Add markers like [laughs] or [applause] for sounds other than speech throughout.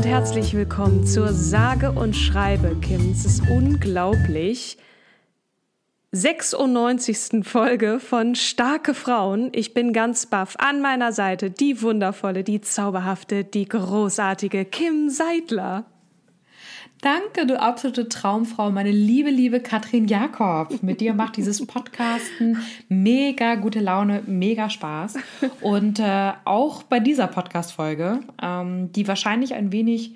Und herzlich willkommen zur Sage und Schreibe, Kim. Es ist unglaublich. 96. Folge von Starke Frauen. Ich bin ganz baff. An meiner Seite die wundervolle, die zauberhafte, die großartige Kim Seidler. Danke, du absolute Traumfrau, meine liebe, liebe Katrin Jakob. Mit dir macht dieses Podcasten mega gute Laune, mega Spaß. Und äh, auch bei dieser Podcast-Folge, ähm, die wahrscheinlich ein wenig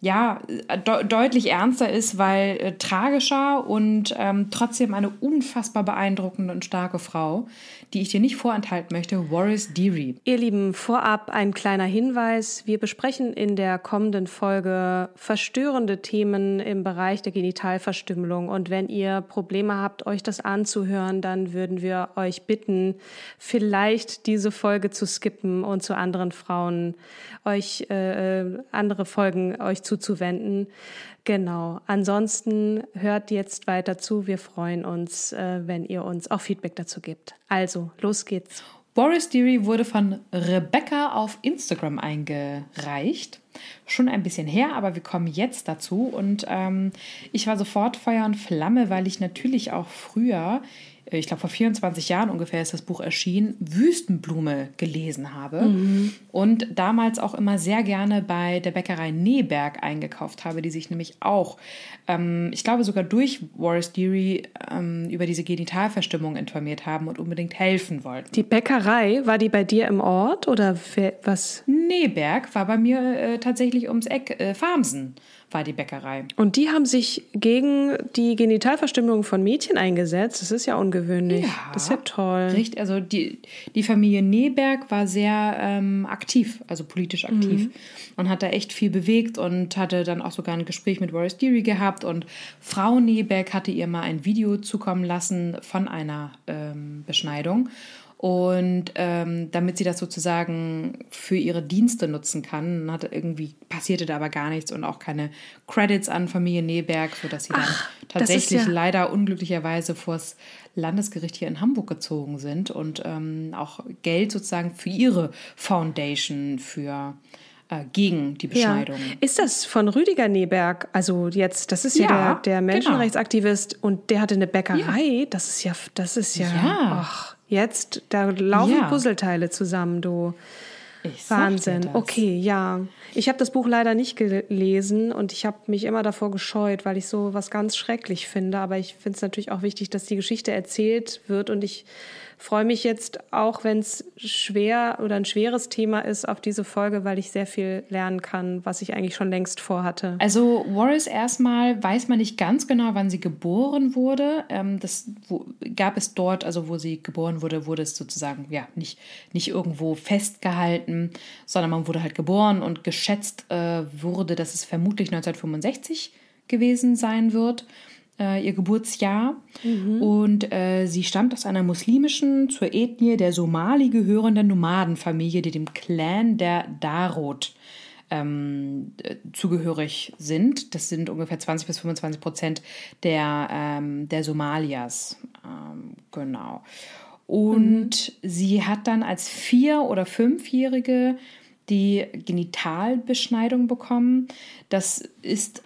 ja, de deutlich ernster ist, weil äh, tragischer und ähm, trotzdem eine unfassbar beeindruckende und starke Frau, die ich dir nicht vorenthalten möchte, Waris Deary. Ihr Lieben, vorab ein kleiner Hinweis. Wir besprechen in der kommenden Folge verstörende Themen im Bereich der Genitalverstümmelung. Und wenn ihr Probleme habt, euch das anzuhören, dann würden wir euch bitten, vielleicht diese Folge zu skippen und zu anderen Frauen euch äh, äh andere Folgen euch zuzuwenden. Genau. Ansonsten hört jetzt weiter zu. Wir freuen uns, äh, wenn ihr uns auch Feedback dazu gibt. Also, los geht's. Boris Deary wurde von Rebecca auf Instagram eingereicht. Schon ein bisschen her, aber wir kommen jetzt dazu. Und ähm, ich war sofort Feuer und Flamme, weil ich natürlich auch früher ich glaube vor 24 Jahren ungefähr ist das Buch erschienen, Wüstenblume gelesen habe mhm. und damals auch immer sehr gerne bei der Bäckerei Neberg eingekauft habe, die sich nämlich auch, ähm, ich glaube sogar durch Wallace Deary ähm, über diese Genitalverstimmung informiert haben und unbedingt helfen wollten. Die Bäckerei, war die bei dir im Ort oder was? Neberg war bei mir äh, tatsächlich ums Eck, äh, Farmsen war die Bäckerei. Und die haben sich gegen die Genitalverstümmelung von Mädchen eingesetzt. Das ist ja ungewöhnlich. Ja, das ist ja toll. Richtig, also die, die Familie Neberg war sehr ähm, aktiv, also politisch aktiv. Mhm. Und hat da echt viel bewegt und hatte dann auch sogar ein Gespräch mit Boris Deary gehabt. Und Frau Neberg hatte ihr mal ein Video zukommen lassen von einer ähm, Beschneidung. Und ähm, damit sie das sozusagen für ihre Dienste nutzen kann, hatte irgendwie passierte da aber gar nichts und auch keine Credits an Familie Neberg, sodass sie Ach, dann tatsächlich ja leider unglücklicherweise vors Landesgericht hier in Hamburg gezogen sind und ähm, auch Geld sozusagen für ihre Foundation für äh, gegen die Beschneidung. Ja. Ist das von Rüdiger Neberg? Also jetzt, das ist ja, ja der, der genau. Menschenrechtsaktivist genau. und der hatte eine Bäckerei. Das ist ja, das ist ja, ja. Ach, Jetzt, da laufen ja. Puzzleteile zusammen, du. Ich Wahnsinn. Okay, ja. Ich habe das Buch leider nicht gelesen und ich habe mich immer davor gescheut, weil ich so was ganz schrecklich finde. Aber ich finde es natürlich auch wichtig, dass die Geschichte erzählt wird und ich freue mich jetzt auch, wenn es schwer oder ein schweres Thema ist, auf diese Folge, weil ich sehr viel lernen kann, was ich eigentlich schon längst vorhatte. Also Waris erstmal weiß man nicht ganz genau, wann sie geboren wurde. Ähm, das wo, gab es dort, also wo sie geboren wurde, wurde es sozusagen ja nicht, nicht irgendwo festgehalten, sondern man wurde halt geboren und geschätzt äh, wurde, dass es vermutlich 1965 gewesen sein wird äh, ihr Geburtsjahr. Mhm. Und äh, sie stammt aus einer muslimischen, zur Ethnie der Somali gehörenden Nomadenfamilie, die dem Clan der Darod ähm, äh, zugehörig sind. Das sind ungefähr 20 bis 25 Prozent der, ähm, der Somalias. Ähm, genau. Und mhm. sie hat dann als Vier- oder Fünfjährige die Genitalbeschneidung bekommen. Das ist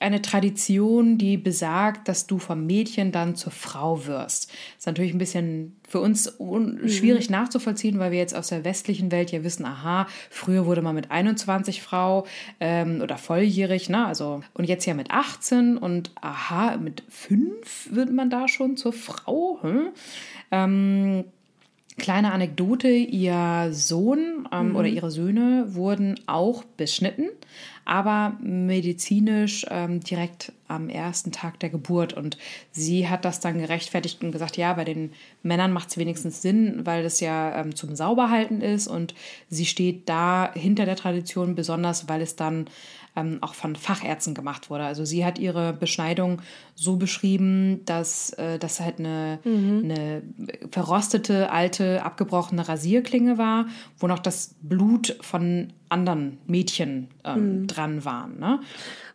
eine Tradition, die besagt, dass du vom Mädchen dann zur Frau wirst. Das ist natürlich ein bisschen für uns mhm. schwierig nachzuvollziehen, weil wir jetzt aus der westlichen Welt ja wissen, aha, früher wurde man mit 21 Frau ähm, oder volljährig, ne? Also, und jetzt ja mit 18 und aha, mit 5 wird man da schon zur Frau. Hm? Ähm, Kleine Anekdote, ihr Sohn ähm, mhm. oder ihre Söhne wurden auch beschnitten, aber medizinisch ähm, direkt am ersten Tag der Geburt. Und sie hat das dann gerechtfertigt und gesagt, ja, bei den Männern macht es wenigstens Sinn, weil das ja ähm, zum Sauberhalten ist. Und sie steht da hinter der Tradition besonders, weil es dann ähm, auch von Fachärzten gemacht wurde. Also sie hat ihre Beschneidung so beschrieben, dass äh, das halt eine, mhm. eine verrostete, alte, abgebrochene Rasierklinge war, wo noch das Blut von anderen Mädchen ähm, mhm. dran war. Ne?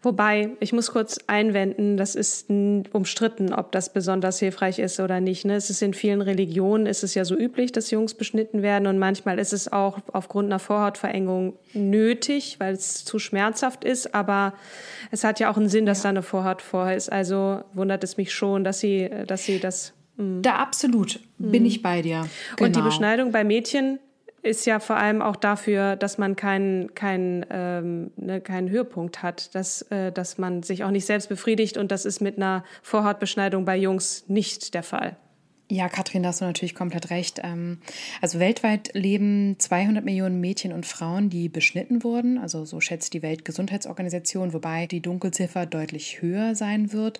Wobei, ich muss kurz einwenden, das ist umstritten, ob das besonders hilfreich ist oder nicht. Ne? Es ist in vielen Religionen ist es ja so üblich, dass Jungs beschnitten werden und manchmal ist es auch aufgrund einer Vorhautverengung nötig, weil es zu schmerzhaft ist. Aber es hat ja auch einen Sinn, dass ja. da eine Vorhaut vorher ist. Also wundert es mich schon, dass sie, dass sie das. Mh. Da absolut bin mh. ich bei dir. Genau. Und die genau. Beschneidung bei Mädchen ist ja vor allem auch dafür, dass man keinen keinen ähm, ne, keinen Höhepunkt hat, dass, äh, dass man sich auch nicht selbst befriedigt und das ist mit einer Vorhautbeschneidung bei Jungs nicht der Fall. Ja, Katrin, da hast du natürlich komplett recht. Ähm, also weltweit leben 200 Millionen Mädchen und Frauen, die beschnitten wurden. Also so schätzt die Weltgesundheitsorganisation, wobei die Dunkelziffer deutlich höher sein wird.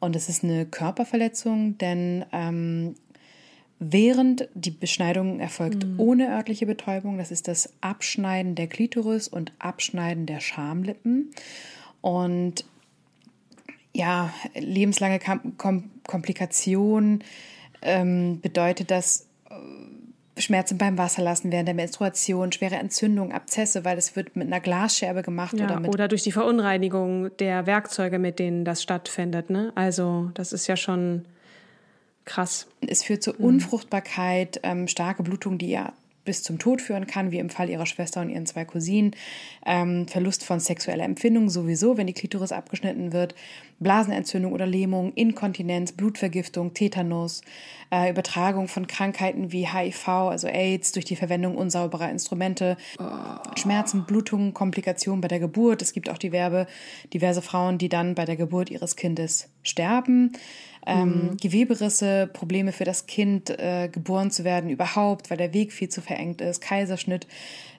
Und es ist eine Körperverletzung, denn ähm, Während die Beschneidung erfolgt mhm. ohne örtliche Betäubung, das ist das Abschneiden der Klitoris und Abschneiden der Schamlippen. Und ja, lebenslange Kom Komplikation ähm, bedeutet das äh, Schmerzen beim Wasserlassen während der Menstruation, schwere Entzündungen, Abzesse, weil es wird mit einer Glasscherbe gemacht ja, oder mit oder durch die Verunreinigung der Werkzeuge, mit denen das stattfindet. Ne? Also das ist ja schon Krass. Es führt zu Unfruchtbarkeit, ähm, starke Blutung, die ja bis zum Tod führen kann, wie im Fall ihrer Schwester und ihren zwei Cousinen. Ähm, Verlust von sexueller Empfindung sowieso, wenn die Klitoris abgeschnitten wird. Blasenentzündung oder Lähmung, Inkontinenz, Blutvergiftung, Tetanus, äh, Übertragung von Krankheiten wie HIV, also AIDS, durch die Verwendung unsauberer Instrumente, oh. Schmerzen, Blutungen, Komplikationen bei der Geburt. Es gibt auch diverse, diverse Frauen, die dann bei der Geburt ihres Kindes sterben ähm, mhm. Geweberisse, Probleme für das Kind, äh, geboren zu werden überhaupt, weil der Weg viel zu verengt ist. Kaiserschnitt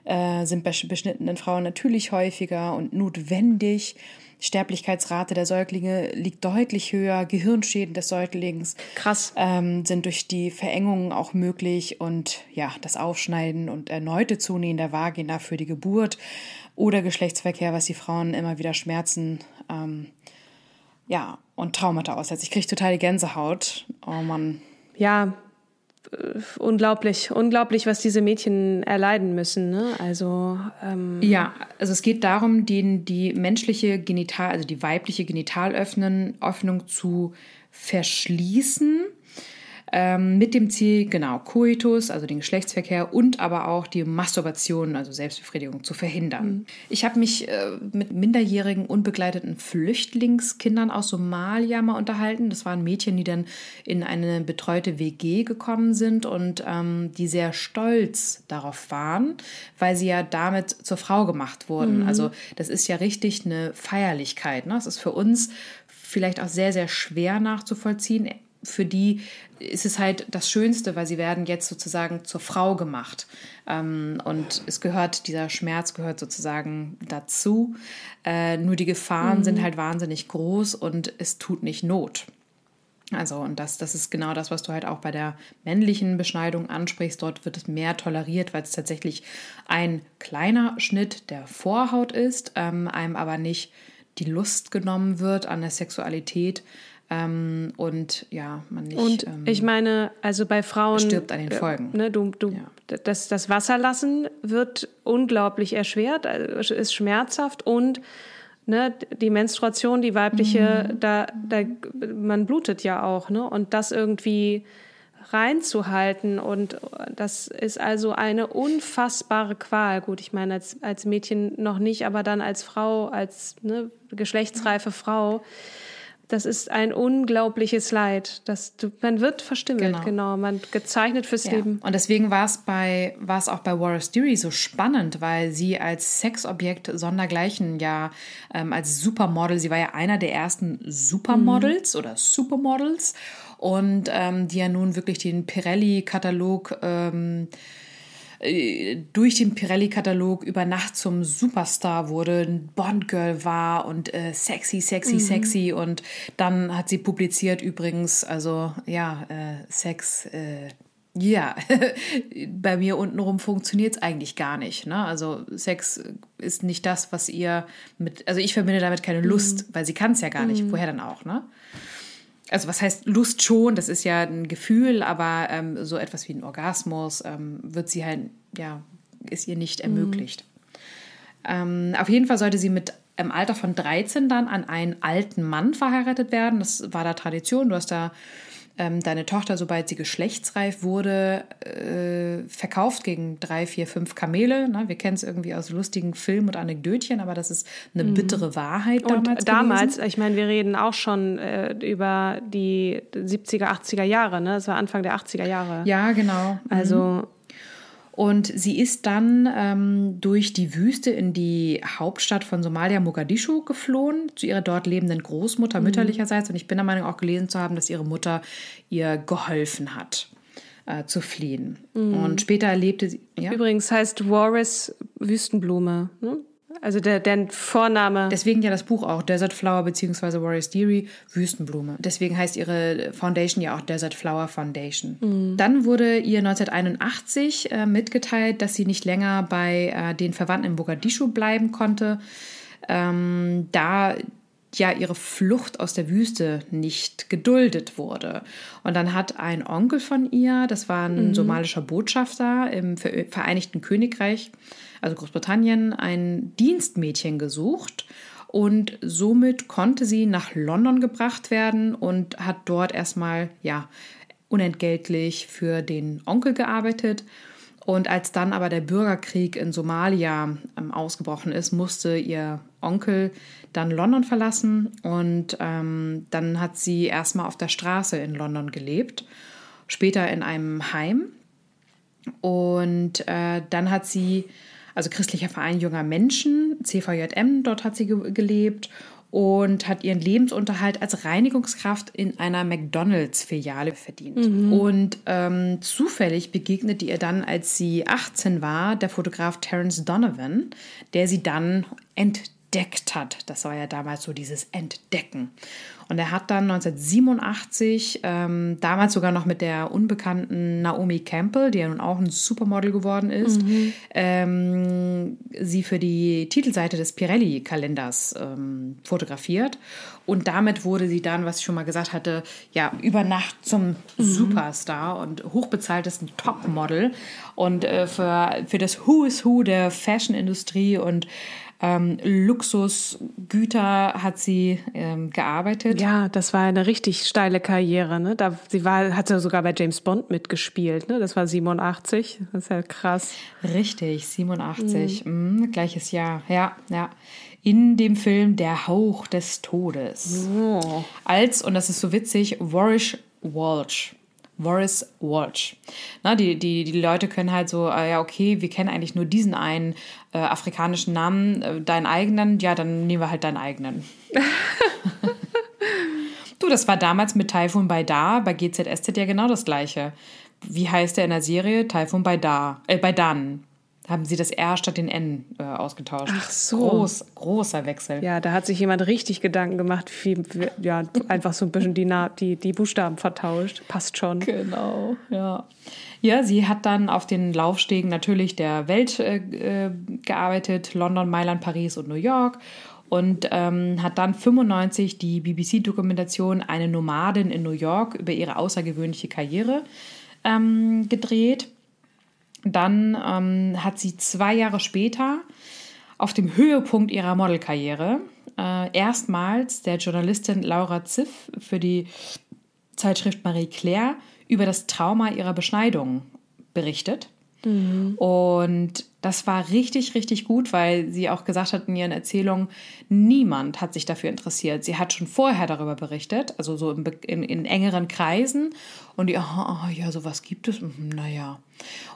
äh, sind bei beschnittenen Frauen natürlich häufiger und notwendig. Sterblichkeitsrate der Säuglinge liegt deutlich höher. Gehirnschäden des Säuglings Krass. Ähm, sind durch die Verengungen auch möglich und ja, das Aufschneiden und erneute Zunähen der Vagina für die Geburt oder Geschlechtsverkehr, was die Frauen immer wieder Schmerzen ähm, ja, und Traumata aussetzt. Ich kriege total die Gänsehaut. Oh Mann. Ja, unglaublich, unglaublich, was diese Mädchen erleiden müssen. Ne? Also ähm ja, also es geht darum, den die menschliche Genital, also die weibliche Genitalöffnung zu verschließen ähm, mit dem Ziel, genau, Coitus, also den Geschlechtsverkehr und aber auch die Masturbation, also Selbstbefriedigung, zu verhindern. Mhm. Ich habe mich äh, mit minderjährigen, unbegleiteten Flüchtlingskindern aus Somalia mal unterhalten. Das waren Mädchen, die dann in eine betreute WG gekommen sind und ähm, die sehr stolz darauf waren, weil sie ja damit zur Frau gemacht wurden. Mhm. Also das ist ja richtig eine Feierlichkeit. Ne? Das ist für uns vielleicht auch sehr, sehr schwer nachzuvollziehen für die ist es halt das Schönste, weil sie werden jetzt sozusagen zur Frau gemacht. Ähm, und es gehört, dieser Schmerz gehört sozusagen dazu. Äh, nur die Gefahren mhm. sind halt wahnsinnig groß und es tut nicht Not. Also, und das, das ist genau das, was du halt auch bei der männlichen Beschneidung ansprichst. Dort wird es mehr toleriert, weil es tatsächlich ein kleiner Schnitt der Vorhaut ist, ähm, einem aber nicht die Lust genommen wird an der Sexualität, ähm, und ja, man nicht. Und ähm, ich meine, also bei Frauen. Stirbt an den äh, Folgen. Äh, ne, du, du, ja. das, das Wasserlassen wird unglaublich erschwert, also ist schmerzhaft und ne, die Menstruation, die weibliche, mhm. da, da, man blutet ja auch, ne? Und das irgendwie reinzuhalten. Und das ist also eine unfassbare Qual. Gut, ich meine, als, als Mädchen noch nicht, aber dann als Frau, als ne, geschlechtsreife Frau das ist ein unglaubliches Leid. Das, man wird verstimmelt, genau. genau. Man gezeichnet fürs ja. Leben. Und deswegen war es bei, war es auch bei Wallace Deary so spannend, weil sie als Sexobjekt sondergleichen ja ähm, als Supermodel, sie war ja einer der ersten Supermodels mhm. oder Supermodels und ähm, die ja nun wirklich den Pirelli-Katalog ähm, äh, durch den Pirelli-Katalog über Nacht zum Superstar wurde, ein Bond-Girl war und äh, sexy, sexy, mhm. sexy. Und dann hat sie publiziert übrigens, also ja, äh, Sex, äh, ja, [laughs] bei mir untenrum funktioniert es eigentlich gar nicht. Ne? Also Sex ist nicht das, was ihr mit, also ich verbinde damit keine Lust, mhm. weil sie kann es ja gar nicht. Mhm. Woher dann auch, ne? Also was heißt Lust schon, das ist ja ein Gefühl, aber ähm, so etwas wie ein Orgasmus ähm, wird sie halt, ja, ist ihr nicht mhm. ermöglicht. Mhm. Auf jeden Fall sollte sie mit im Alter von 13 dann an einen alten Mann verheiratet werden. Das war da Tradition. Du hast da ähm, deine Tochter, sobald sie geschlechtsreif wurde, äh, verkauft gegen drei, vier, fünf Kamele. Ne? Wir kennen es irgendwie aus lustigen Filmen und Anekdötchen, aber das ist eine mhm. bittere Wahrheit damals. Und damals, gewesen. ich meine, wir reden auch schon äh, über die 70er, 80er Jahre, ne? Das war Anfang der 80er Jahre. Ja, genau. Also mhm. Und sie ist dann ähm, durch die Wüste in die Hauptstadt von Somalia, Mogadischu, geflohen, zu ihrer dort lebenden Großmutter mhm. mütterlicherseits. Und ich bin der Meinung, auch gelesen zu haben, dass ihre Mutter ihr geholfen hat. Äh, zu fliehen. Mhm. Und später erlebte sie. Ja? Übrigens heißt Walrus Wüstenblume. Ne? Also der, der Vorname. Deswegen ja das Buch auch Desert Flower bzw. Warriors Deary, Wüstenblume. Deswegen heißt ihre Foundation ja auch Desert Flower Foundation. Mhm. Dann wurde ihr 1981 äh, mitgeteilt, dass sie nicht länger bei äh, den Verwandten in Mogadischu bleiben konnte, ähm, da ja ihre Flucht aus der Wüste nicht geduldet wurde. Und dann hat ein Onkel von ihr, das war ein mhm. somalischer Botschafter im Vereinigten Königreich, also Großbritannien, ein Dienstmädchen gesucht. Und somit konnte sie nach London gebracht werden und hat dort erstmal, ja, unentgeltlich für den Onkel gearbeitet. Und als dann aber der Bürgerkrieg in Somalia ähm, ausgebrochen ist, musste ihr Onkel dann London verlassen und ähm, dann hat sie erstmal auf der Straße in London gelebt, später in einem Heim. Und äh, dann hat sie also christlicher Verein junger Menschen, CVJM, dort hat sie ge gelebt und hat ihren Lebensunterhalt als Reinigungskraft in einer McDonalds-Filiale verdient. Mhm. Und ähm, zufällig begegnete ihr dann, als sie 18 war, der Fotograf Terence Donovan, der sie dann entdeckt hat. Das war ja damals so dieses Entdecken. Und er hat dann 1987, ähm, damals sogar noch mit der unbekannten Naomi Campbell, die ja nun auch ein Supermodel geworden ist, mhm. ähm, sie für die Titelseite des Pirelli-Kalenders ähm, fotografiert. Und damit wurde sie dann, was ich schon mal gesagt hatte, ja, über Nacht zum mhm. Superstar und hochbezahltesten Topmodel. Und äh, für, für das Who is Who der Fashion-Industrie und ähm, Luxusgüter hat sie ähm, gearbeitet. Ja, das war eine richtig steile Karriere. Ne? Da, sie war, hatte sogar bei James Bond mitgespielt. Ne? Das war 87. Das ist ja krass. Richtig, 87. Mhm. Mhm, gleiches Jahr. Ja, ja in dem Film Der Hauch des Todes. Oh. Als, und das ist so witzig, Warwish Walsh. Boris Walsh. Na, die, die, die Leute können halt so, äh, ja, okay, wir kennen eigentlich nur diesen einen äh, afrikanischen Namen, äh, deinen eigenen, ja, dann nehmen wir halt deinen eigenen. [laughs] du, das war damals mit Typhoon bei Da, bei GZSZ ja genau das gleiche. Wie heißt der in der Serie? Typhoon bei Da, äh, bei Dan haben sie das R statt den N äh, ausgetauscht. Ach so. Groß, großer Wechsel. Ja, da hat sich jemand richtig Gedanken gemacht, wie, ja, [laughs] einfach so ein bisschen die, die, die Buchstaben vertauscht. Passt schon. Genau, ja. Ja, sie hat dann auf den Laufstegen natürlich der Welt äh, äh gearbeitet, London, Mailand, Paris und New York und ähm, hat dann 95 die BBC-Dokumentation Eine Nomadin in New York über ihre außergewöhnliche Karriere ähm, gedreht. Dann ähm, hat sie zwei Jahre später auf dem Höhepunkt ihrer Modelkarriere äh, erstmals der Journalistin Laura Ziff für die Zeitschrift Marie Claire über das Trauma ihrer Beschneidung berichtet. Mhm. Und das war richtig, richtig gut, weil sie auch gesagt hat in ihren Erzählungen, niemand hat sich dafür interessiert. Sie hat schon vorher darüber berichtet, also so in, in, in engeren Kreisen. Und die, oh, ja, sowas gibt es, mhm, naja.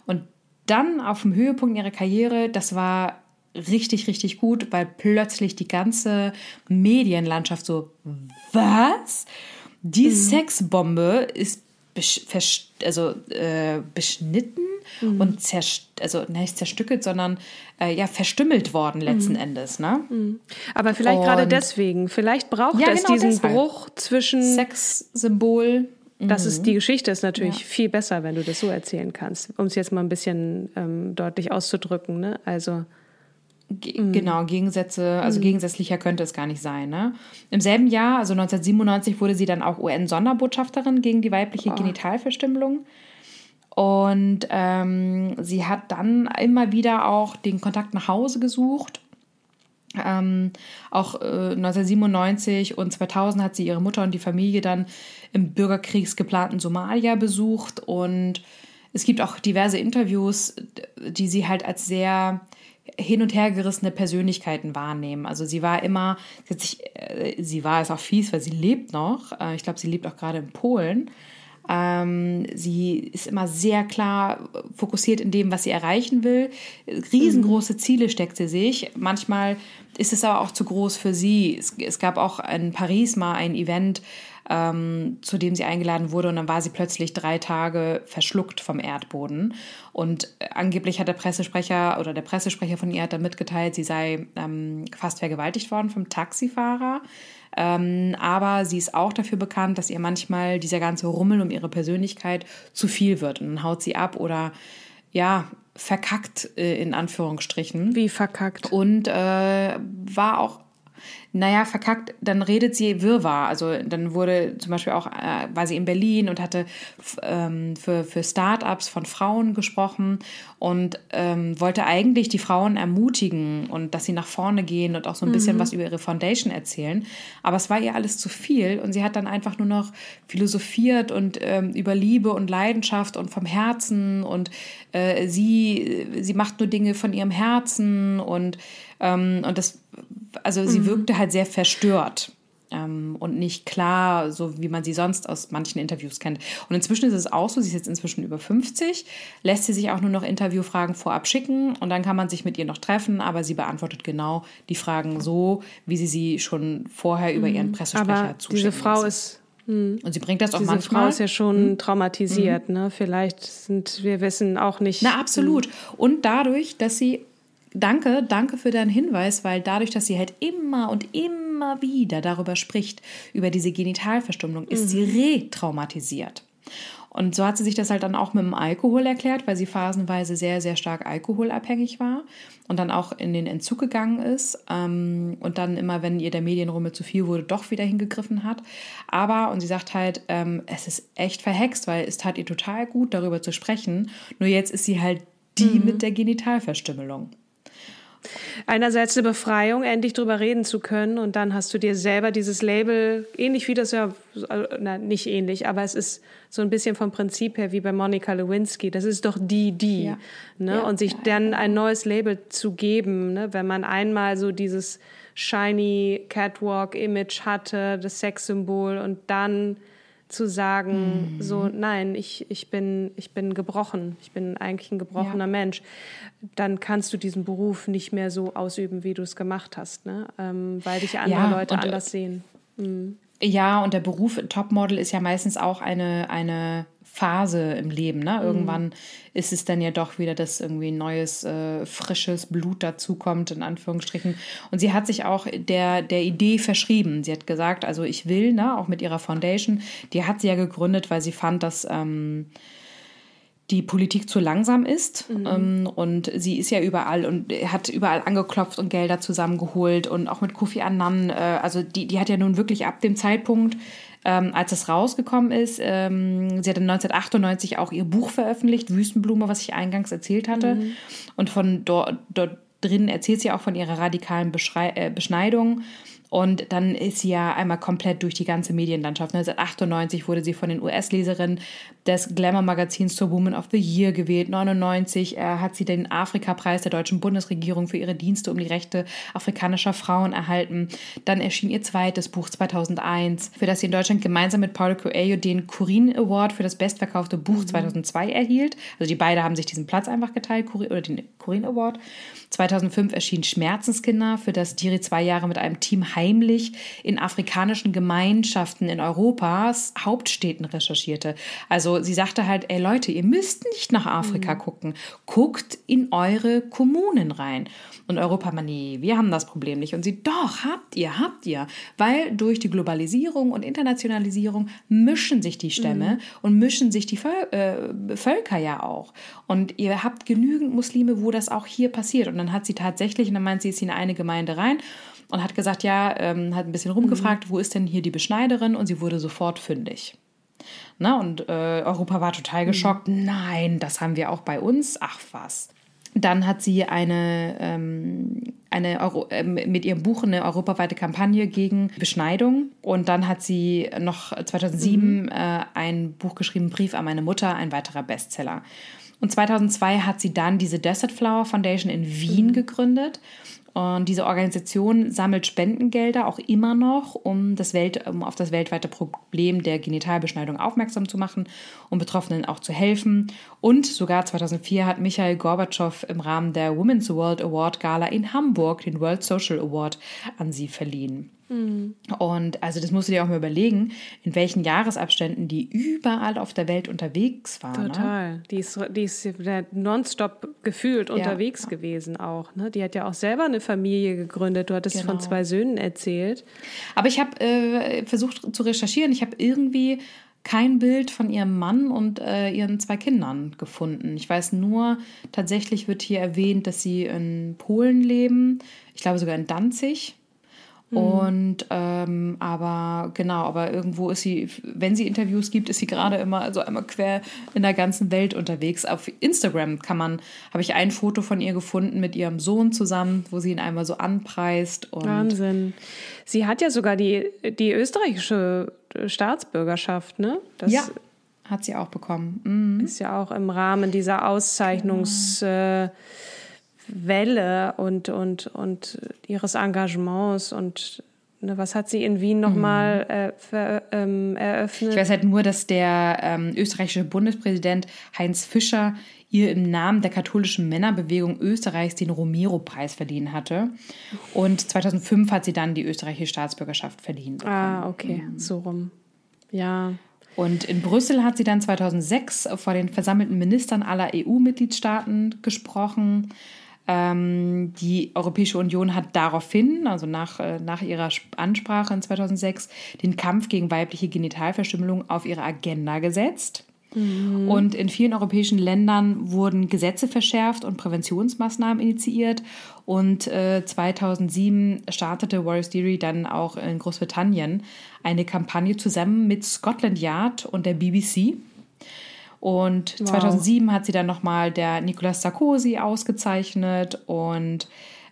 Und dann auf dem Höhepunkt ihrer Karriere, das war richtig, richtig gut, weil plötzlich die ganze Medienlandschaft so, was? Die mhm. Sexbombe ist also, äh, beschnitten mhm. und zerst also nicht zerstückelt, sondern äh, ja verstümmelt worden letzten mhm. Endes. Ne? Mhm. Aber vielleicht gerade deswegen. Vielleicht braucht ja, es genau diesen deshalb. Bruch zwischen Sexsymbol. Das ist die Geschichte ist natürlich ja. viel besser, wenn du das so erzählen kannst, um es jetzt mal ein bisschen ähm, deutlich auszudrücken. Ne? Also Mhm. Genau, Gegensätze, also mhm. gegensätzlicher könnte es gar nicht sein. Ne? Im selben Jahr, also 1997, wurde sie dann auch UN-Sonderbotschafterin gegen die weibliche oh. Genitalverstümmelung. Und ähm, sie hat dann immer wieder auch den Kontakt nach Hause gesucht. Ähm, auch äh, 1997 und 2000 hat sie ihre Mutter und die Familie dann im bürgerkriegsgeplanten Somalia besucht. Und es gibt auch diverse Interviews, die sie halt als sehr hin und her gerissene Persönlichkeiten wahrnehmen. Also sie war immer, sie, äh, war es auch fies, weil sie lebt noch. Äh, ich glaube, sie lebt auch gerade in Polen. Ähm, sie ist immer sehr klar fokussiert in dem, was sie erreichen will. Riesengroße Ziele steckt sie sich. Manchmal ist es aber auch zu groß für sie. Es, es gab auch in Paris mal ein Event, ähm, zu dem sie eingeladen wurde und dann war sie plötzlich drei Tage verschluckt vom Erdboden. Und angeblich hat der Pressesprecher oder der Pressesprecher von ihr hat dann mitgeteilt, sie sei ähm, fast vergewaltigt worden vom Taxifahrer. Ähm, aber sie ist auch dafür bekannt, dass ihr manchmal dieser ganze Rummel um ihre Persönlichkeit zu viel wird. Und dann haut sie ab oder ja, verkackt äh, in Anführungsstrichen. Wie verkackt? Und äh, war auch naja, verkackt, dann redet sie Wirrwarr. Also dann wurde zum Beispiel auch, äh, war sie in Berlin und hatte ähm, für, für Start-ups von Frauen gesprochen und ähm, wollte eigentlich die Frauen ermutigen und dass sie nach vorne gehen und auch so ein bisschen mhm. was über ihre Foundation erzählen. Aber es war ihr alles zu viel und sie hat dann einfach nur noch philosophiert und ähm, über Liebe und Leidenschaft und vom Herzen und äh, sie, sie macht nur Dinge von ihrem Herzen und, ähm, und das also sie mhm. wirkte halt sehr verstört. Ähm, und nicht klar, so wie man sie sonst aus manchen Interviews kennt. Und inzwischen ist es auch so, sie ist jetzt inzwischen über 50, lässt sie sich auch nur noch Interviewfragen vorab schicken und dann kann man sich mit ihr noch treffen, aber sie beantwortet genau die Fragen so, wie sie sie schon vorher über ihren mhm. Pressesprecher aber Diese Frau ist hm. und sie bringt das auch Diese manchmal. Frau ist ja schon hm. traumatisiert, hm. ne? Vielleicht sind wir wissen auch nicht. Na absolut. Und dadurch, dass sie Danke, danke für deinen Hinweis, weil dadurch, dass sie halt immer und immer wieder darüber spricht, über diese Genitalverstümmelung, ist mhm. sie retraumatisiert. Und so hat sie sich das halt dann auch mit dem Alkohol erklärt, weil sie phasenweise sehr, sehr stark alkoholabhängig war und dann auch in den Entzug gegangen ist ähm, und dann immer, wenn ihr der Medienrummel zu viel wurde, doch wieder hingegriffen hat. Aber, und sie sagt halt, ähm, es ist echt verhext, weil es tat ihr total gut, darüber zu sprechen. Nur jetzt ist sie halt die mhm. mit der Genitalverstümmelung. Einerseits eine Befreiung, endlich drüber reden zu können und dann hast du dir selber dieses Label, ähnlich wie das ja, na, nicht ähnlich, aber es ist so ein bisschen vom Prinzip her wie bei Monika Lewinsky. Das ist doch die, die. Ja. Ne? Ja, und sich ja, dann ein neues Label zu geben, ne? wenn man einmal so dieses shiny Catwalk-Image hatte, das Sexsymbol und dann zu sagen, mhm. so nein, ich, ich, bin, ich bin gebrochen, ich bin eigentlich ein gebrochener ja. Mensch, dann kannst du diesen Beruf nicht mehr so ausüben, wie du es gemacht hast, ne? Ähm, weil dich andere ja, Leute und, äh, anders sehen. Mhm. Ja, und der Beruf Topmodel ist ja meistens auch eine, eine Phase im Leben. Ne? Irgendwann mhm. ist es dann ja doch wieder, dass irgendwie neues, äh, frisches Blut dazukommt, in Anführungsstrichen. Und sie hat sich auch der, der Idee verschrieben. Sie hat gesagt, also ich will, ne, auch mit ihrer Foundation, die hat sie ja gegründet, weil sie fand, dass. Ähm, die Politik zu langsam ist. Mhm. Ähm, und sie ist ja überall und hat überall angeklopft und Gelder zusammengeholt und auch mit Kofi Annan. Äh, also die, die hat ja nun wirklich ab dem Zeitpunkt, ähm, als es rausgekommen ist. Ähm, sie hat 1998 auch ihr Buch veröffentlicht, Wüstenblume, was ich eingangs erzählt hatte. Mhm. Und von dort, dort drin erzählt sie auch von ihrer radikalen Beschrei äh, Beschneidung. Und dann ist sie ja einmal komplett durch die ganze Medienlandschaft. 1998 wurde sie von den US-Leserinnen des Glamour-Magazins zur Woman of the Year gewählt. 1999 äh, hat sie den Afrika-Preis der deutschen Bundesregierung für ihre Dienste um die Rechte afrikanischer Frauen erhalten. Dann erschien ihr zweites Buch 2001, für das sie in Deutschland gemeinsam mit Paulo Coelho den Curin Award für das bestverkaufte Buch 2002 mhm. erhielt. Also die beiden haben sich diesen Platz einfach geteilt, oder den Curin Award. 2005 erschien Schmerzenskinder, für das Diri zwei Jahre mit einem Team heimlich in afrikanischen Gemeinschaften in Europas Hauptstädten recherchierte. Also sie sagte halt, ey Leute, ihr müsst nicht nach Afrika mhm. gucken. Guckt in eure Kommunen rein. Und Europa, man, nee, wir haben das Problem nicht. Und sie, doch, habt ihr, habt ihr. Weil durch die Globalisierung und Internationalisierung mischen sich die Stämme mhm. und mischen sich die Völ äh, Völker ja auch. Und ihr habt genügend Muslime, wo das auch hier passiert. Und dann hat sie tatsächlich, und dann meint sie, ist in eine Gemeinde rein und hat gesagt, ja, ähm, hat ein bisschen rumgefragt, mhm. wo ist denn hier die Beschneiderin? Und sie wurde sofort fündig. Na, und äh, Europa war total geschockt. Mhm. Nein, das haben wir auch bei uns. Ach was. Dann hat sie eine, ähm, eine Euro, äh, mit ihrem Buch eine europaweite Kampagne gegen Beschneidung. Und dann hat sie noch 2007 mhm. äh, ein Buch geschrieben, Brief an meine Mutter, ein weiterer Bestseller. Und 2002 hat sie dann diese Desert Flower Foundation in Wien mhm. gegründet. Und diese Organisation sammelt Spendengelder auch immer noch, um, das Welt, um auf das weltweite Problem der Genitalbeschneidung aufmerksam zu machen und Betroffenen auch zu helfen. Und sogar 2004 hat Michael Gorbatschow im Rahmen der Women's World Award Gala in Hamburg den World Social Award an sie verliehen. Mhm. Und also das musst du dir auch mal überlegen, in welchen Jahresabständen die überall auf der Welt unterwegs waren. Ne? Total. Ne? Die ist, die ist nonstop gefühlt ja. unterwegs gewesen auch. Ne? Die hat ja auch selber eine Familie gegründet. Du hattest genau. von zwei Söhnen erzählt. Aber ich habe äh, versucht zu recherchieren. Ich habe irgendwie kein Bild von ihrem Mann und äh, ihren zwei Kindern gefunden. Ich weiß nur, tatsächlich wird hier erwähnt, dass sie in Polen leben. Ich glaube sogar in Danzig. Mhm. Und ähm, aber genau, aber irgendwo ist sie, wenn sie Interviews gibt, ist sie gerade immer also einmal quer in der ganzen Welt unterwegs. Auf Instagram kann man, habe ich ein Foto von ihr gefunden mit ihrem Sohn zusammen, wo sie ihn einmal so anpreist. Wahnsinn. Sie hat ja sogar die, die österreichische Staatsbürgerschaft, ne? Das ja, hat sie auch bekommen. Mhm. Ist ja auch im Rahmen dieser Auszeichnungs. Genau. Äh, Welle und, und, und ihres Engagements und ne, was hat sie in Wien nochmal mhm. äh, ähm, eröffnet? Ich weiß halt nur, dass der ähm, österreichische Bundespräsident Heinz Fischer ihr im Namen der katholischen Männerbewegung Österreichs den Romero-Preis verliehen hatte. Und 2005 hat sie dann die österreichische Staatsbürgerschaft verliehen. Bekommen. Ah, okay, mhm. so rum. Ja. Und in Brüssel hat sie dann 2006 vor den versammelten Ministern aller EU-Mitgliedstaaten gesprochen. Ähm, die Europäische Union hat daraufhin, also nach, äh, nach ihrer Ansprache in 2006, den Kampf gegen weibliche Genitalverstümmelung auf ihre Agenda gesetzt. Mhm. Und in vielen europäischen Ländern wurden Gesetze verschärft und Präventionsmaßnahmen initiiert. Und äh, 2007 startete Warriors Deary dann auch in Großbritannien eine Kampagne zusammen mit Scotland Yard und der BBC. Und wow. 2007 hat sie dann nochmal der Nicolas Sarkozy ausgezeichnet und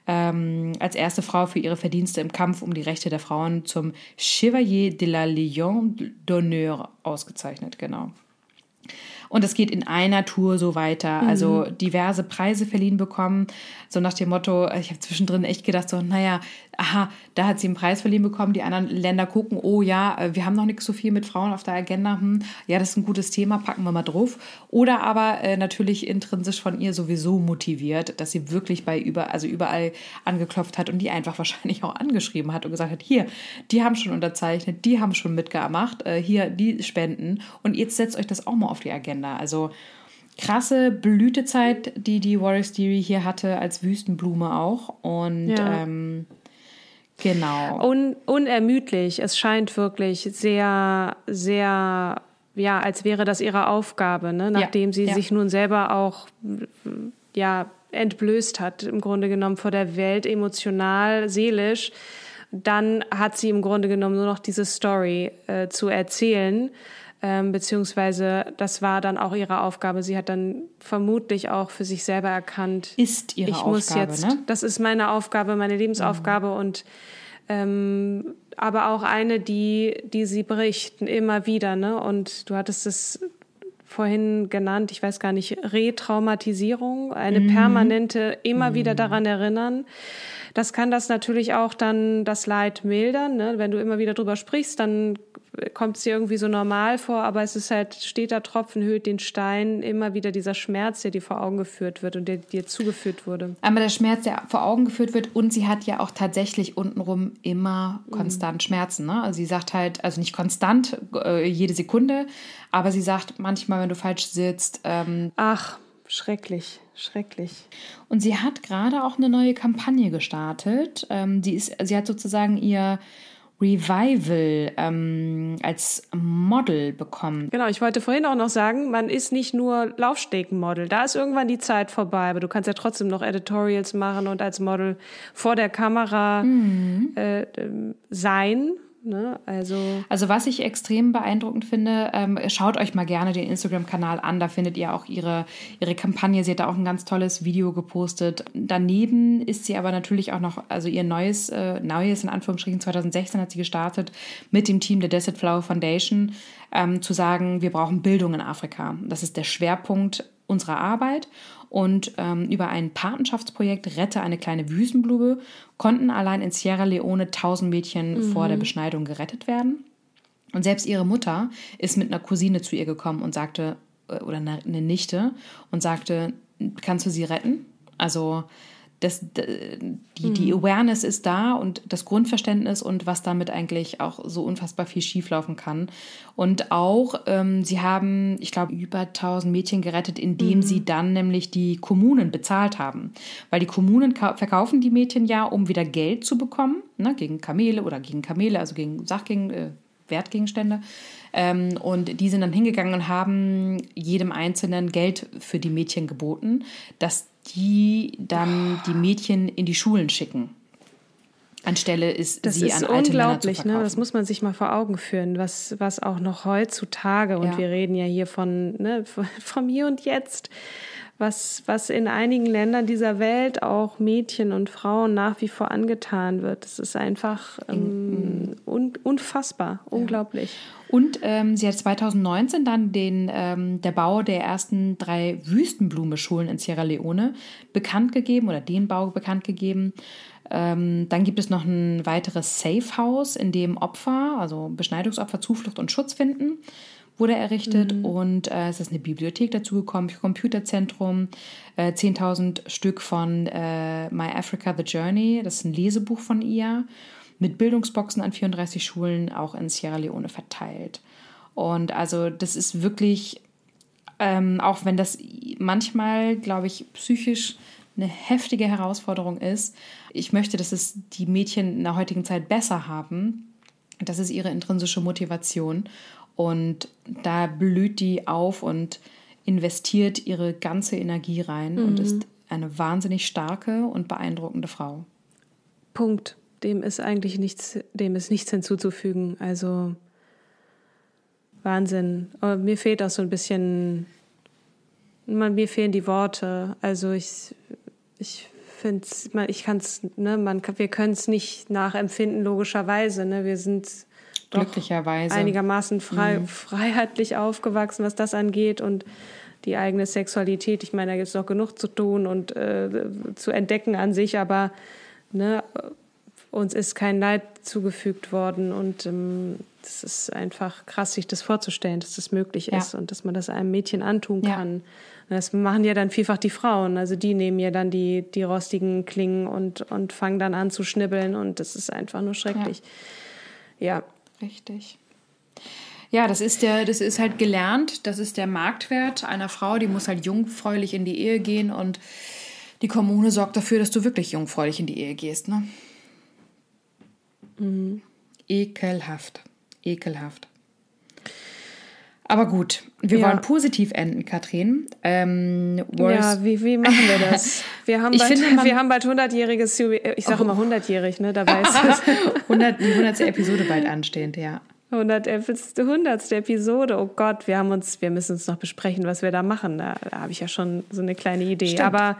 ähm, als erste Frau für ihre Verdienste im Kampf um die Rechte der Frauen zum Chevalier de la Légion d'honneur ausgezeichnet, genau. Und es geht in einer Tour so weiter. Mhm. Also diverse Preise verliehen bekommen. So nach dem Motto, ich habe zwischendrin echt gedacht, so, naja, aha, da hat sie einen Preis verliehen bekommen. Die anderen Länder gucken, oh ja, äh, wir haben noch nicht so viel mit Frauen auf der Agenda. Hm, ja, das ist ein gutes Thema, packen wir mal drauf. Oder aber äh, natürlich intrinsisch von ihr sowieso motiviert, dass sie wirklich bei über, also überall angeklopft hat und die einfach [laughs] wahrscheinlich auch angeschrieben hat und gesagt hat, hier, die haben schon unterzeichnet, die haben schon mitgemacht, äh, hier, die spenden und jetzt setzt euch das auch mal auf die Agenda. Also krasse Blütezeit, die die Warriors Theory hier hatte, als Wüstenblume auch. Und ja. ähm, Genau. Un unermüdlich. Es scheint wirklich sehr, sehr, ja, als wäre das ihre Aufgabe, ne? nachdem ja, sie ja. sich nun selber auch, ja, entblößt hat, im Grunde genommen vor der Welt, emotional, seelisch. Dann hat sie im Grunde genommen nur noch diese Story äh, zu erzählen ähm, beziehungsweise das war dann auch ihre Aufgabe. Sie hat dann vermutlich auch für sich selber erkannt, ist ihre ich Aufgabe, muss jetzt, ne? das ist meine Aufgabe, meine Lebensaufgabe mhm. und Ähm, aber auch eine, die, die sie bricht, immer wieder. Ne? Und du hattest es vorhin genannt, ich weiß gar nicht, Retraumatisierung, eine mhm. permanente, immer mhm. wieder daran erinnern. Das kann das natürlich auch dann das Leid mildern. Ne? Wenn du immer wieder drüber sprichst, dann kommt es dir irgendwie so normal vor, aber es ist halt, steter Tropfen höht den Stein, immer wieder dieser Schmerz, der dir vor Augen geführt wird und der dir zugeführt wurde. Aber der Schmerz, der vor Augen geführt wird und sie hat ja auch tatsächlich untenrum immer konstant mhm. Schmerzen. Ne? Also sie sagt halt, also nicht konstant, äh, jede Sekunde, aber sie sagt manchmal, wenn du falsch sitzt. Ähm, Ach, schrecklich. Schrecklich. Und sie hat gerade auch eine neue Kampagne gestartet. Ähm, die ist, sie hat sozusagen ihr Revival ähm, als Model bekommen. Genau, ich wollte vorhin auch noch sagen, man ist nicht nur Laufstegenmodel. Da ist irgendwann die Zeit vorbei, aber du kannst ja trotzdem noch Editorials machen und als Model vor der Kamera mhm. äh, ähm, sein. Ne? Also, also was ich extrem beeindruckend finde, ähm, schaut euch mal gerne den Instagram-Kanal an, da findet ihr auch ihre, ihre Kampagne. Sie hat da auch ein ganz tolles Video gepostet. Daneben ist sie aber natürlich auch noch, also ihr neues, äh, neues in Anführungsstrichen 2016 hat sie gestartet mit dem Team der Desert Flower Foundation, ähm, zu sagen, wir brauchen Bildung in Afrika. Das ist der Schwerpunkt unserer Arbeit und ähm, über ein Patenschaftsprojekt Rette eine kleine Wüstenblume konnten allein in Sierra Leone 1000 Mädchen mhm. vor der Beschneidung gerettet werden. Und selbst ihre Mutter ist mit einer Cousine zu ihr gekommen und sagte, äh, oder eine Nichte, und sagte, kannst du sie retten? Also das, die, die mhm. Awareness ist da und das Grundverständnis und was damit eigentlich auch so unfassbar viel schieflaufen kann. Und auch, ähm, sie haben, ich glaube, über 1000 Mädchen gerettet, indem mhm. sie dann nämlich die Kommunen bezahlt haben. Weil die Kommunen verkaufen die Mädchen ja, um wieder Geld zu bekommen, ne, gegen Kamele oder gegen Kamele, also gegen Sachgegen, äh, Wertgegenstände. Ähm, und die sind dann hingegangen und haben jedem Einzelnen Geld für die Mädchen geboten, dass die dann die Mädchen in die Schulen schicken. Anstelle ist das sie ist an alte unglaublich, Männer zu ne? Das muss man sich mal vor Augen führen, was, was auch noch heutzutage, und ja. wir reden ja hier von, ne, [laughs] vom Hier und Jetzt, was, was in einigen Ländern dieser Welt auch Mädchen und Frauen nach wie vor angetan wird. Das ist einfach ähm, un, unfassbar, ja. unglaublich. Und ähm, sie hat 2019 dann den, ähm, der Bau der ersten drei Wüstenblume-Schulen in Sierra Leone bekannt gegeben oder den Bau bekannt gegeben. Ähm, dann gibt es noch ein weiteres Safe House, in dem Opfer, also Beschneidungsopfer, Zuflucht und Schutz finden wurde errichtet mhm. und äh, es ist eine Bibliothek dazu gekommen, Computerzentrum, äh, 10.000 Stück von äh, My Africa The Journey, das ist ein Lesebuch von ihr, mit Bildungsboxen an 34 Schulen auch in Sierra Leone verteilt. Und also das ist wirklich, ähm, auch wenn das manchmal, glaube ich, psychisch eine heftige Herausforderung ist, ich möchte, dass es die Mädchen in der heutigen Zeit besser haben. Das ist ihre intrinsische Motivation. Und da blüht die auf und investiert ihre ganze Energie rein mhm. und ist eine wahnsinnig starke und beeindruckende Frau. Punkt. Dem ist eigentlich nichts, dem ist nichts hinzuzufügen. Also Wahnsinn. Aber mir fehlt auch so ein bisschen, man, mir fehlen die Worte. Also ich, ich finde ich kann es, ne, man, wir können es nicht nachempfinden, logischerweise. Ne? Wir sind glücklicherweise einigermaßen frei, mhm. freiheitlich aufgewachsen, was das angeht und die eigene Sexualität. Ich meine, da gibt es noch genug zu tun und äh, zu entdecken an sich, aber ne, uns ist kein Leid zugefügt worden und ähm, das ist einfach krass, sich das vorzustellen, dass das möglich ist ja. und dass man das einem Mädchen antun kann. Ja. Das machen ja dann vielfach die Frauen. Also die nehmen ja dann die, die rostigen Klingen und, und fangen dann an zu schnibbeln und das ist einfach nur schrecklich. Ja, ja Richtig. Ja, das ist der, das ist halt gelernt, das ist der Marktwert einer Frau, die muss halt jungfräulich in die Ehe gehen und die Kommune sorgt dafür, dass du wirklich jungfräulich in die Ehe gehst, ne? Mhm. Ekelhaft. Ekelhaft. Aber gut, wir ja. wollen positiv enden, Katrin. Ähm, ja, wie, wie machen wir das? [laughs] Wir haben, bald, finde, wir haben bald 100-jähriges Ich sage oh. immer 100-jährig, ne? Dabei ist es 100, die 100. Episode bald anstehend, ja. 100. 100. Episode. Oh Gott, wir haben uns, wir müssen uns noch besprechen, was wir da machen. Da, da habe ich ja schon so eine kleine Idee. Stimmt. Aber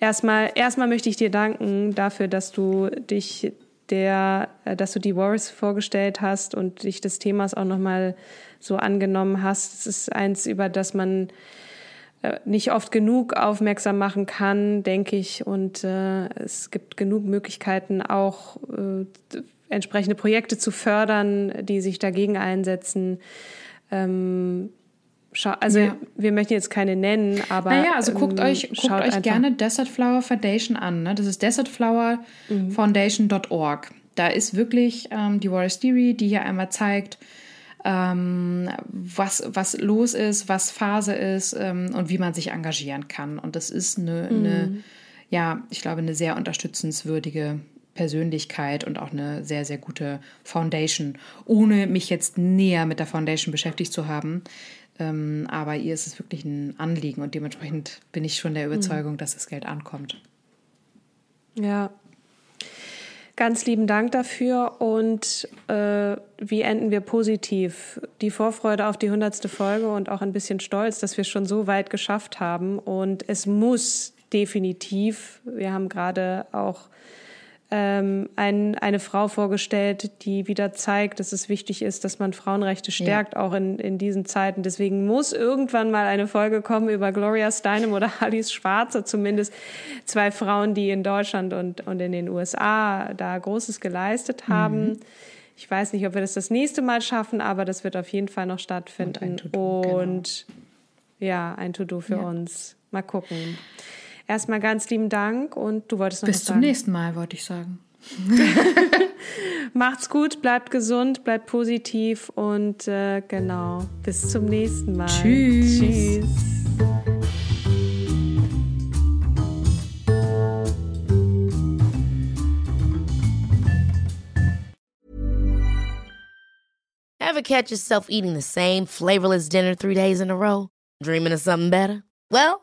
erstmal, erstmal möchte ich dir danken dafür, dass du dich der, äh, dass du die Wars vorgestellt hast und dich des Themas auch nochmal so angenommen hast. Es ist eins, über das man äh, nicht oft genug aufmerksam machen kann, denke ich. Und äh, es gibt genug Möglichkeiten, auch äh, entsprechende Projekte zu fördern, die sich dagegen einsetzen. Ähm, also ja. wir möchten jetzt keine nennen, aber naja, also guckt ähm, euch guckt euch gerne Desert Flower Foundation an. Ne? Das ist desertflowerfoundation.org. Mhm. Da ist wirklich ähm, die Wallace Theory, die hier einmal zeigt, ähm, was, was los ist, was Phase ist ähm, und wie man sich engagieren kann. Und das ist eine, mhm. eine ja, ich glaube, eine sehr unterstützenswürdige Persönlichkeit und auch eine sehr, sehr gute Foundation, ohne mich jetzt näher mit der Foundation beschäftigt zu haben. Ähm, aber ihr ist es wirklich ein Anliegen und dementsprechend bin ich schon der mhm. Überzeugung, mhm. dass das Geld ankommt. Ja, Ganz lieben Dank dafür und äh, wie enden wir positiv? Die Vorfreude auf die hundertste Folge und auch ein bisschen Stolz, dass wir schon so weit geschafft haben. Und es muss definitiv, wir haben gerade auch ähm, ein, eine Frau vorgestellt, die wieder zeigt, dass es wichtig ist, dass man Frauenrechte stärkt, ja. auch in, in diesen Zeiten. Deswegen muss irgendwann mal eine Folge kommen über Gloria Steinem oder [laughs] Alice Schwarzer, zumindest zwei Frauen, die in Deutschland und, und in den USA da Großes geleistet haben. Mhm. Ich weiß nicht, ob wir das das nächste Mal schaffen, aber das wird auf jeden Fall noch stattfinden. Und, ein und genau. ja, ein To-Do für ja. uns. Mal gucken. Erstmal ganz lieben Dank und du wolltest noch Bis zum nächsten Mal, wollte ich sagen. [laughs] Macht's gut, bleibt gesund, bleibt positiv und äh, genau, bis zum nächsten Mal. Tschüss. Tschüss. Ever catch yourself eating the same flavorless dinner three days in a row? Dreaming of something better? Well,